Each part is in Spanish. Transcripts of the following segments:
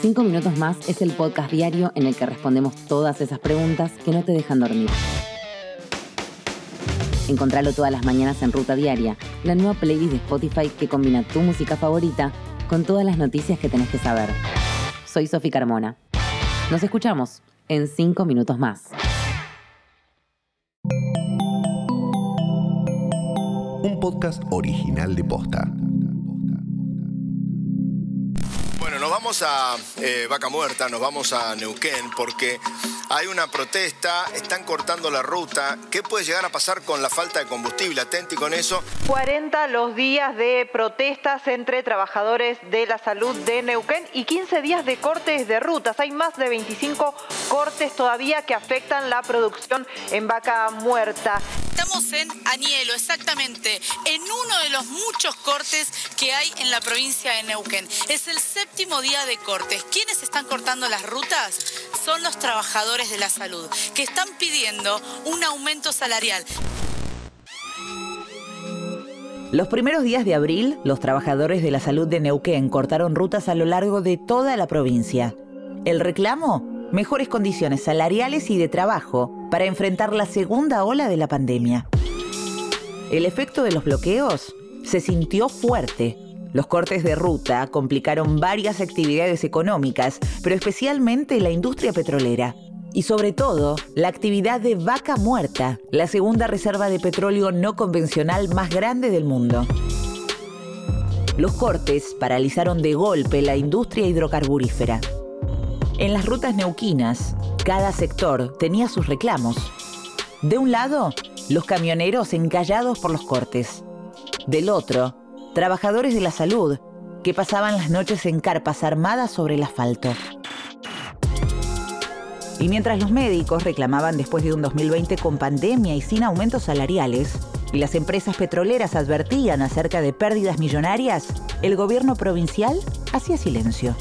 Cinco minutos más es el podcast diario en el que respondemos todas esas preguntas que no te dejan dormir. Encontralo todas las mañanas en Ruta Diaria, la nueva playlist de Spotify que combina tu música favorita con todas las noticias que tenés que saber. Soy Sofi Carmona. Nos escuchamos en cinco minutos más. Un podcast original de Posta. Vamos a eh, Vaca Muerta, nos vamos a Neuquén porque hay una protesta, están cortando la ruta. ¿Qué puede llegar a pasar con la falta de combustible? Atenti con eso. 40 los días de protestas entre trabajadores de la salud de Neuquén y 15 días de cortes de rutas. Hay más de 25 cortes todavía que afectan la producción en Vaca Muerta. Estamos en Añelo, exactamente, en uno de los muchos cortes que hay en la provincia de Neuquén. Es el séptimo día de cortes. ¿Quiénes están cortando las rutas? Son los trabajadores de la salud, que están pidiendo un aumento salarial. Los primeros días de abril, los trabajadores de la salud de Neuquén cortaron rutas a lo largo de toda la provincia. El reclamo, mejores condiciones salariales y de trabajo para enfrentar la segunda ola de la pandemia. El efecto de los bloqueos se sintió fuerte. Los cortes de ruta complicaron varias actividades económicas, pero especialmente la industria petrolera. Y sobre todo, la actividad de vaca muerta, la segunda reserva de petróleo no convencional más grande del mundo. Los cortes paralizaron de golpe la industria hidrocarburífera. En las rutas neuquinas, cada sector tenía sus reclamos. De un lado, los camioneros encallados por los cortes. Del otro, trabajadores de la salud que pasaban las noches en carpas armadas sobre el asfalto. Y mientras los médicos reclamaban después de un 2020 con pandemia y sin aumentos salariales, y las empresas petroleras advertían acerca de pérdidas millonarias, el gobierno provincial hacía silencio.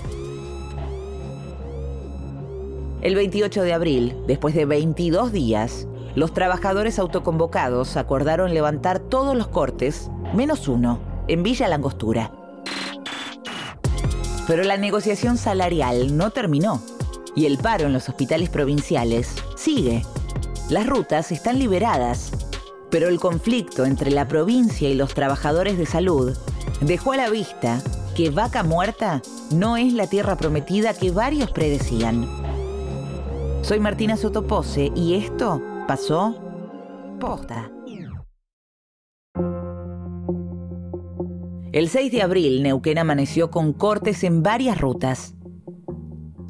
El 28 de abril, después de 22 días, los trabajadores autoconvocados acordaron levantar todos los cortes, menos uno, en Villa Langostura. Pero la negociación salarial no terminó y el paro en los hospitales provinciales sigue. Las rutas están liberadas, pero el conflicto entre la provincia y los trabajadores de salud dejó a la vista que Vaca Muerta no es la tierra prometida que varios predecían. Soy Martina Sotopose y esto pasó posta. El 6 de abril, Neuquén amaneció con cortes en varias rutas.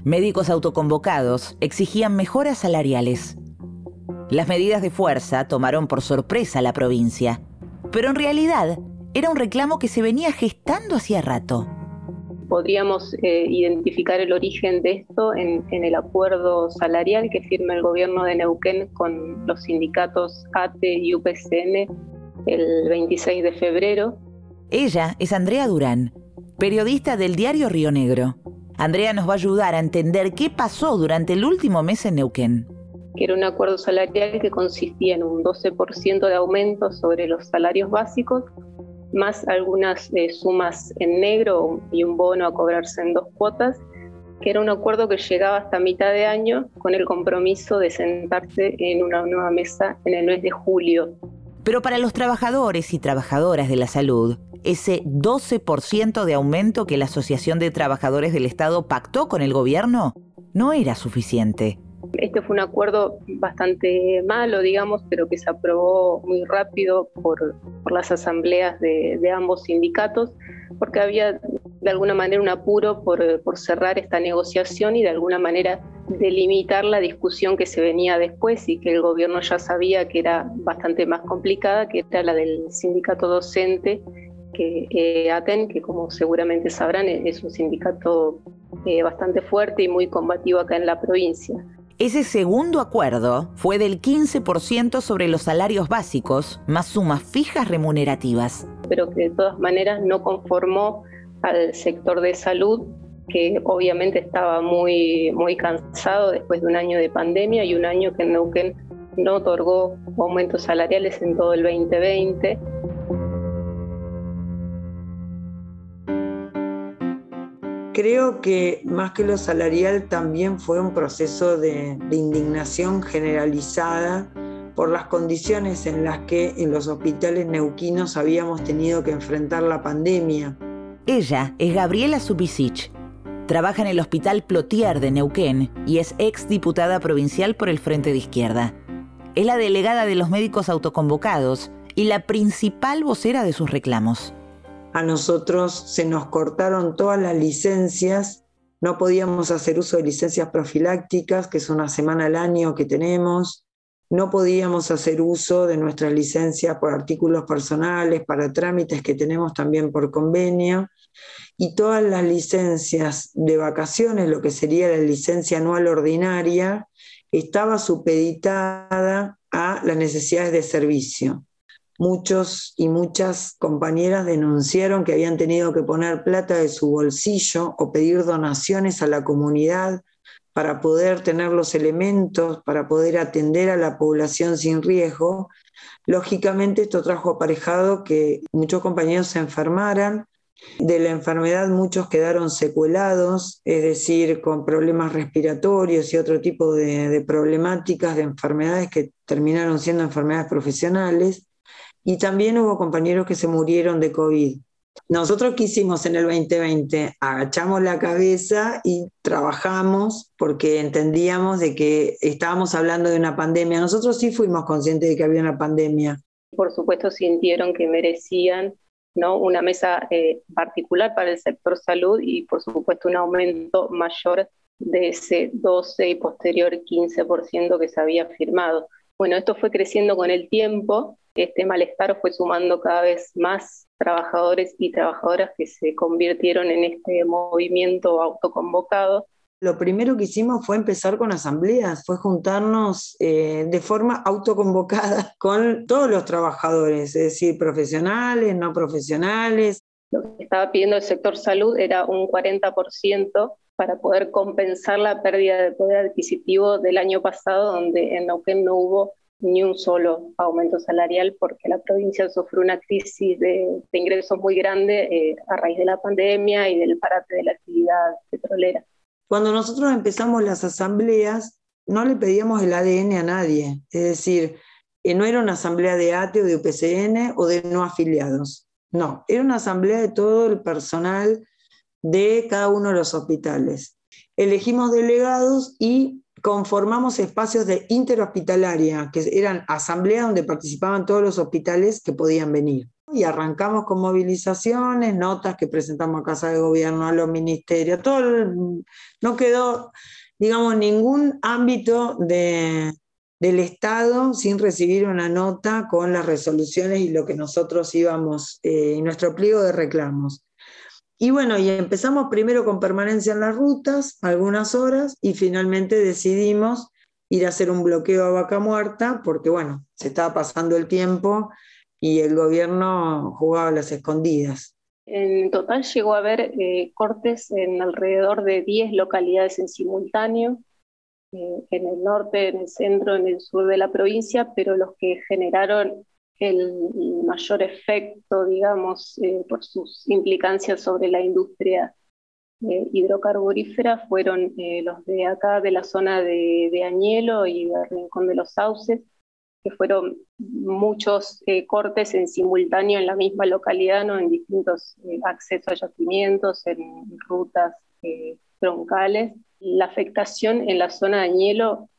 Médicos autoconvocados exigían mejoras salariales. Las medidas de fuerza tomaron por sorpresa a la provincia, pero en realidad era un reclamo que se venía gestando hacía rato. Podríamos eh, identificar el origen de esto en, en, el acuerdo salarial que firma el gobierno de Neuquén con los sindicatos ATE y UPCN el 26 de febrero. Ella es Andrea Durán, periodista del diario Río Negro. Andrea nos va a ayudar a entender qué pasó durante el último mes en Neuquén. Que era un acuerdo salarial que consistía en un 12% de aumento sobre los salarios básicos, más algunas eh, sumas en negro y un bono a cobrarse en dos cuotas, que era un acuerdo que llegaba hasta mitad de año con el compromiso de sentarse en una nueva mesa en el mes de julio. Pero para los trabajadores y trabajadoras de la salud, ese 12% de aumento que la Asociación de Trabajadores del Estado pactó con el gobierno no era suficiente. Este fue un acuerdo bastante malo, digamos, pero que se aprobó muy rápido por, por las asambleas de, ambos sindicatos, porque había de alguna manera un apuro por, por cerrar esta negociación y de alguna manera delimitar la discusión que se venía después y que el gobierno ya sabía que era bastante más complicada, que era la del sindicato docente que eh, ATEN, que como seguramente sabrán es un sindicato eh, bastante fuerte y muy combativo acá en la provincia. Ese segundo acuerdo fue del 15% sobre los salarios básicos, más sumas fijas remunerativas. Pero que de todas maneras no conformó al sector de salud, que obviamente estaba muy, muy cansado después de un año de pandemia y un año que Neuquén no otorgó aumentos salariales en todo el 2020 Creo que más que lo salarial también fue un proceso de, indignación generalizada por las condiciones en las que en los hospitales neuquinos habíamos tenido que enfrentar la pandemia. Ella es Gabriela Subisic. Trabaja en el Hospital Plotier de Neuquén y es ex diputada provincial por el Frente de Izquierda. Es la delegada de los médicos autoconvocados y la principal vocera de sus reclamos a nosotros se nos cortaron todas las licencias, no podíamos hacer uso de licencias profilácticas, que es una semana al año que tenemos, no podíamos hacer uso de nuestras licencias por artículos personales, para trámites que tenemos también por convenio, y todas las licencias de vacaciones, lo que sería la licencia anual ordinaria, estaba supeditada a las necesidades de servicio muchos y muchas compañeras denunciaron que habían tenido que poner plata de su bolsillo o pedir donaciones a la comunidad para poder tener los elementos, para poder atender a la población sin riesgo. Lógicamente esto trajo aparejado que muchos compañeros se enfermaran. De la enfermedad muchos quedaron secuelados, es decir, con problemas respiratorios y otro tipo de, de problemáticas, de enfermedades que terminaron siendo enfermedades profesionales y también hubo compañeros que se murieron de COVID. Nosotros qué hicimos en el 2020, agachamos la cabeza y trabajamos porque entendíamos de que estábamos hablando de una pandemia. Nosotros sí fuimos conscientes de que había una pandemia. Por supuesto sintieron que merecían ¿no? una mesa eh, particular para el sector salud y por supuesto un aumento mayor de ese 12 y posterior 15% que se había firmado. Bueno, esto fue creciendo con el tiempo este malestar fue sumando cada vez más trabajadores y trabajadoras que se convirtieron en este movimiento autoconvocado. Lo primero que hicimos fue empezar con asambleas, fue juntarnos eh, de forma autoconvocada con todos los trabajadores, es decir, profesionales, no profesionales. Lo que estaba pidiendo el sector salud era un 40% para poder compensar la pérdida de poder adquisitivo del año pasado, donde en Neuquén no hubo ni un solo aumento salarial porque la provincia sufrió una crisis de, ingresos muy grande eh, a raíz de la pandemia y del parate de la actividad petrolera. Cuando nosotros empezamos las asambleas, no le pedíamos el ADN a nadie, es decir, eh, no era una asamblea de ATE o de UPCN o de no afiliados, no, era una asamblea de todo el personal de cada uno de los hospitales. Elegimos delegados y conformamos espacios de interhospitalaria, que eran asambleas donde participaban todos los hospitales que podían venir. Y arrancamos con movilizaciones, notas que presentamos a Casa de Gobierno, a los ministerios, todo no quedó, digamos, ningún ámbito de, del Estado sin recibir una nota con las resoluciones y lo que nosotros íbamos, eh, nuestro pliego de reclamos. Y bueno, y empezamos primero con permanencia en las rutas, algunas horas, y finalmente decidimos ir a hacer un bloqueo a vaca muerta, porque bueno, se estaba pasando el tiempo y el gobierno jugaba a las escondidas. En total llegó a haber eh, cortes en alrededor de 10 localidades en simultáneo, eh, en el norte, en el centro, en el sur de la provincia, pero los que generaron el mayor efecto, digamos, eh, por sus implicancias sobre la industria eh, hidrocarburífera fueron eh, los de acá, de la zona de, Añelo y de Rincón de los Sauces, que fueron muchos cortes en simultáneo en la misma localidad, ¿no? en distintos accesos a yacimientos, en rutas troncales. La afectación en la zona de Añelo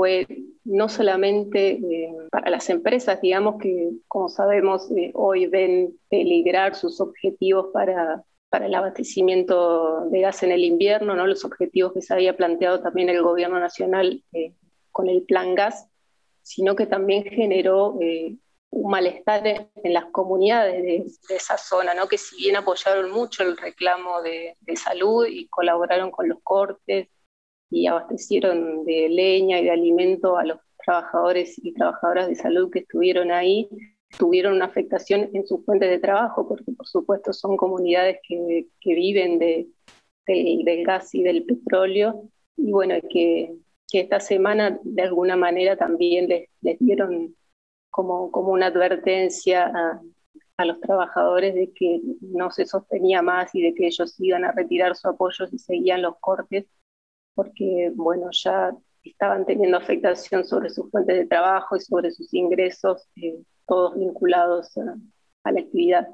fue no solamente eh, para las empresas, digamos que, como sabemos, eh, hoy ven peligrar sus objetivos para, para el abastecimiento de gas en el invierno, ¿no? los objetivos que se había planteado también el gobierno nacional eh, con el plan gas, sino que también generó un malestar en las comunidades de, esa zona, ¿no? que si bien apoyaron mucho el reclamo de, de salud y colaboraron con los cortes, y abastecieron de leña y de alimento a los trabajadores y trabajadoras de salud que estuvieron ahí, tuvieron una afectación en sus fuentes de trabajo, porque por supuesto son comunidades que, que viven de, del, gas y del petróleo, y bueno, que, que, esta semana de alguna manera también les, les dieron como, como una advertencia a, a los trabajadores de que no se sostenía más y de que ellos iban a retirar su apoyo si seguían los cortes, porque bueno, ya estaban teniendo afectación sobre sus fuentes de trabajo y sobre sus ingresos, eh, todos vinculados a la actividad.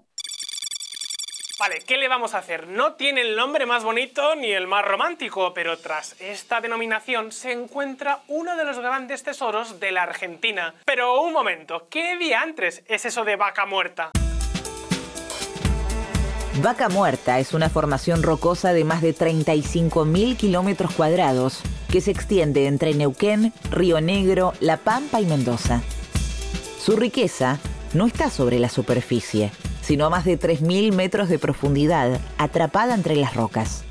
Vale, ¿qué le vamos a hacer? No tiene el nombre más bonito ni el más romántico, pero tras esta denominación se encuentra uno de los grandes tesoros de la Argentina. Pero un momento, ¿qué diantres es eso de vaca muerta? Vaca Muerta es una formación rocosa de más de 35.000 kilómetros cuadrados que se extiende entre Neuquén, Río Negro, La Pampa y Mendoza. Su riqueza no está sobre la superficie, sino a más de 3.000 metros de profundidad, atrapada entre las rocas.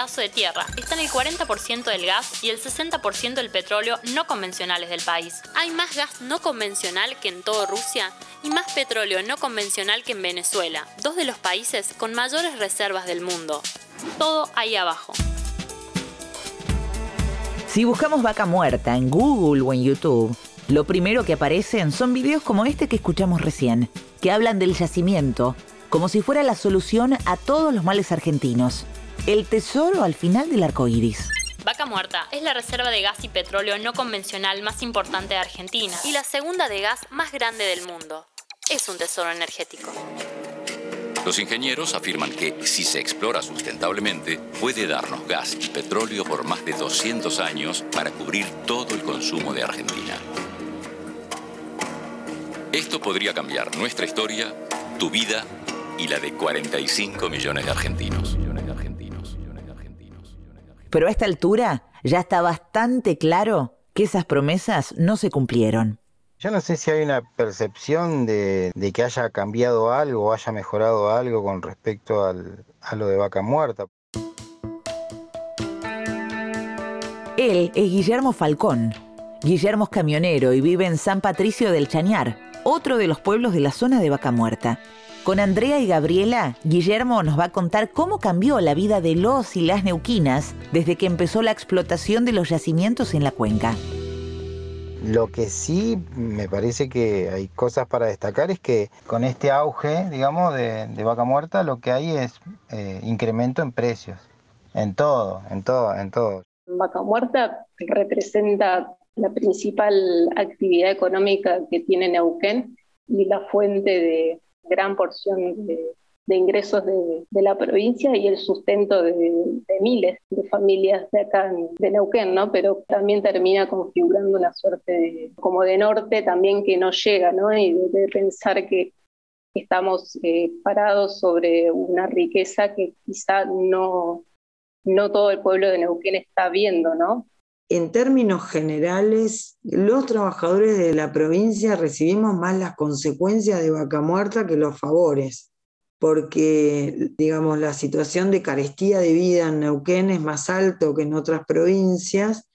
De tierra están el 40% del gas y el 60% del petróleo no convencionales del país. Hay más gas no convencional que en todo Rusia y más petróleo no convencional que en Venezuela, dos de los países con mayores reservas del mundo. Todo ahí abajo. Si buscamos vaca muerta en Google o en YouTube, lo primero que aparecen son videos como este que escuchamos recién, que hablan del yacimiento como si fuera la solución a todos los males argentinos. El tesoro al final del arco iris. Vaca Muerta es la reserva de gas y petróleo no convencional más importante de Argentina y la segunda de gas más grande del mundo. Es un tesoro energético. Los ingenieros afirman que si se explora sustentablemente, puede darnos gas y petróleo por más de 200 años para cubrir todo el consumo de Argentina. Esto podría cambiar nuestra historia, tu vida y la de 45 millones de argentinos. Pero a esta altura ya está bastante claro que esas promesas no se cumplieron. Yo no sé si hay una percepción de, que haya cambiado algo o haya mejorado algo con respecto a lo de vaca muerta. Él es Guillermo Falcón. Guillermo es camionero y vive en San Patricio del Chañar, otro de los pueblos de la zona de Vaca Muerta. Con Andrea y Gabriela, Guillermo nos va a contar cómo cambió la vida de los y las neuquinas desde que empezó la explotación de los yacimientos en la cuenca. Lo que sí me parece que hay cosas para destacar es que con este auge, digamos, de, vaca muerta, lo que hay es eh, incremento en precios, en todo, en todo, en todo. Vaca muerta representa la principal actividad económica que tiene Neuquén y la fuente de gran porción de, ingresos de, la provincia y el sustento de, miles de familias de acá de Neuquén, ¿no? Pero también termina configurando una suerte como de norte también que no llega, ¿no? Y de, pensar que estamos eh, parados sobre una riqueza que quizá no, no todo el pueblo de Neuquén está viendo, ¿no? En términos generales, los trabajadores de la provincia recibimos más las consecuencias de vaca muerta que los favores, porque, digamos, la situación de carestía de vida en Neuquén es más alto que en otras provincias,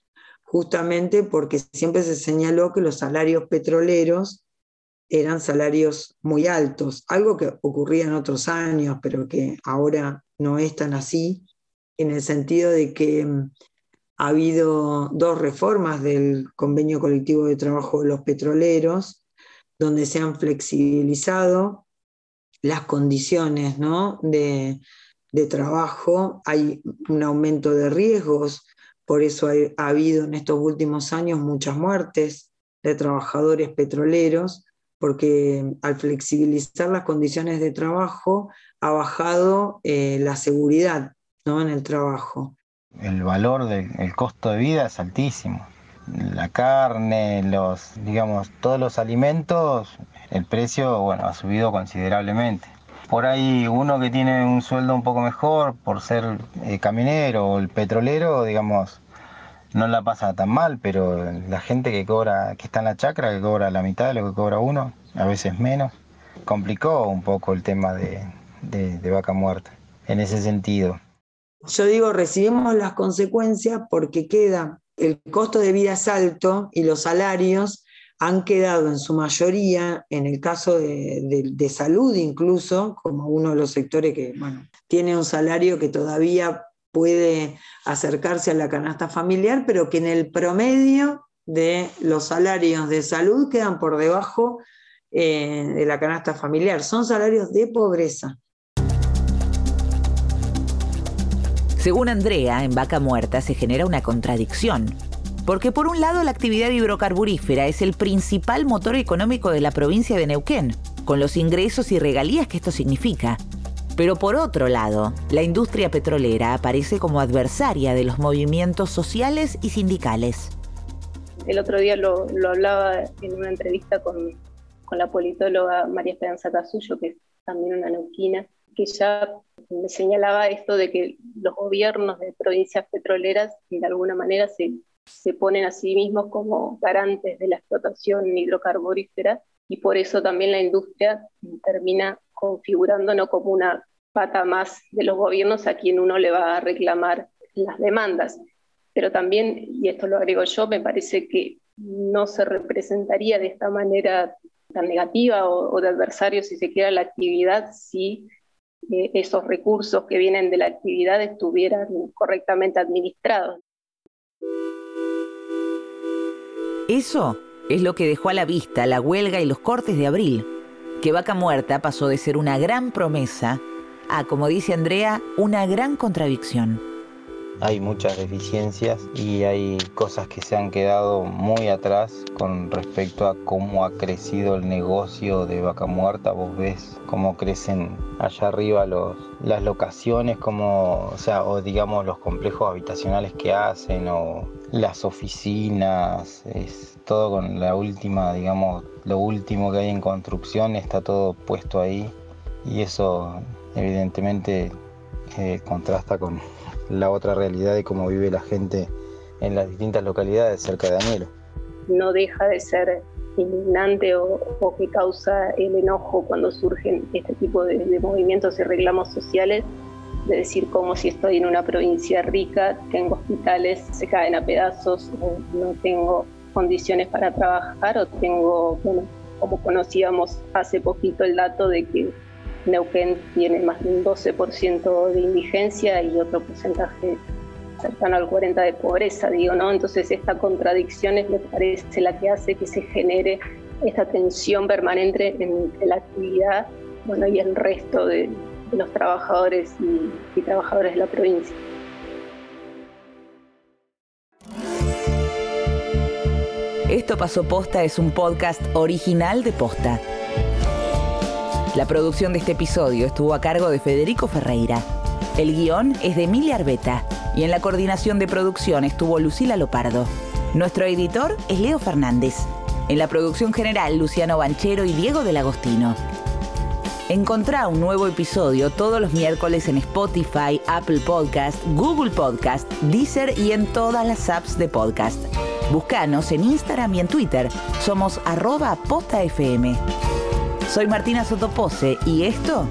justamente porque siempre se señaló que los salarios petroleros eran salarios muy altos, algo que ocurría en otros años, pero que ahora no es tan así, en el sentido de que ha habido dos reformas del convenio colectivo de trabajo de los petroleros, donde se han flexibilizado las condiciones de, trabajo, hay un aumento de riesgos, por eso ha habido en estos últimos años muchas muertes de trabajadores petroleros, porque al flexibilizar las condiciones de trabajo ha bajado eh, la seguridad en el trabajo el valor del costo de vida es altísimo. La carne, los, digamos, todos los alimentos, el precio, bueno, ha subido considerablemente. Por ahí uno que tiene un sueldo un poco mejor por ser eh, caminero o el petrolero, digamos, no la pasa tan mal, pero la gente que cobra, que está en la chacra, que cobra la mitad de lo que cobra uno, a veces menos, complicó un poco el tema de vaca muerta en ese sentido. Yo digo, recibimos las consecuencias porque queda, el costo de vida es alto y los salarios han quedado en su mayoría, en el caso de, salud incluso, como uno de los sectores que bueno, tiene un salario que todavía puede acercarse a la canasta familiar, pero que en el promedio de los salarios de salud quedan por debajo eh, de la canasta familiar. Son salarios de pobreza. Según Andrea, en Vaca Muerta se genera una contradicción. Porque por un lado la actividad hidrocarburífera es el principal motor económico de la provincia de Neuquén, con los ingresos y regalías que esto significa. Pero por otro lado, la industria petrolera aparece como adversaria de los movimientos sociales y sindicales. El otro día lo, hablaba en una entrevista con, con, la politóloga María Esperanza Casullo, que es también una neuquina, que ya me señalaba esto de que los gobiernos de provincias petroleras de alguna manera se, se ponen a sí mismos como garantes de la explotación hidrocarburífera y por eso también la industria termina configurándonos como una pata más de los gobiernos a quien uno le va a reclamar las demandas. Pero también, y esto lo agrego yo, me parece que no se representaría de esta manera tan negativa o, de adversario, si se quiera, la actividad si eh, esos recursos que vienen de la actividad estuvieran correctamente administrados. Eso es lo que dejó a la vista la huelga y los cortes de abril, que Vaca Muerta pasó de ser una gran promesa a, como dice Andrea, una gran contradicción. Hay muchas deficiencias y hay cosas que se han quedado muy atrás con respecto a cómo ha crecido el negocio de Vaca Muerta. Vos ves cómo crecen allá arriba las locaciones, como, o digamos los complejos habitacionales que hacen o las oficinas, es todo con la última, digamos, lo último que hay en construcción está todo puesto ahí y eso evidentemente eh, contrasta con la otra realidad de cómo vive la gente en las distintas localidades cerca de Danielo. No deja de ser indignante o, que causa el enojo cuando surgen este tipo de, de movimientos y reclamos sociales de decir como si estoy en una provincia rica, tengo hospitales, se caen a pedazos, no tengo condiciones para trabajar o tengo, bueno, como conocíamos hace poquito el dato de que Neuquén tiene más de un 12% de indigencia y otro porcentaje cercano al 40% de pobreza, digo, ¿no? Entonces esta contradicción es, me parece, la que hace que se genere esta tensión permanente entre la actividad bueno, y el resto de, los trabajadores y, y trabajadoras de la provincia. Esto pasó posta es un podcast original de posta. La producción de este episodio estuvo a cargo de Federico Ferreira. El guion es de Emilia Arbeta y en la coordinación de producción estuvo Lucila Lopardo. Nuestro editor es Leo Fernández. En la producción general, Luciano Banchero y Diego del Agostino. Encontrá un nuevo episodio todos los miércoles en Spotify, Apple Podcast, Google Podcast, Deezer y en todas las apps de podcast. Búscanos en Instagram y en Twitter. Somos arroba postafm. Soy Martina Sotopose y esto...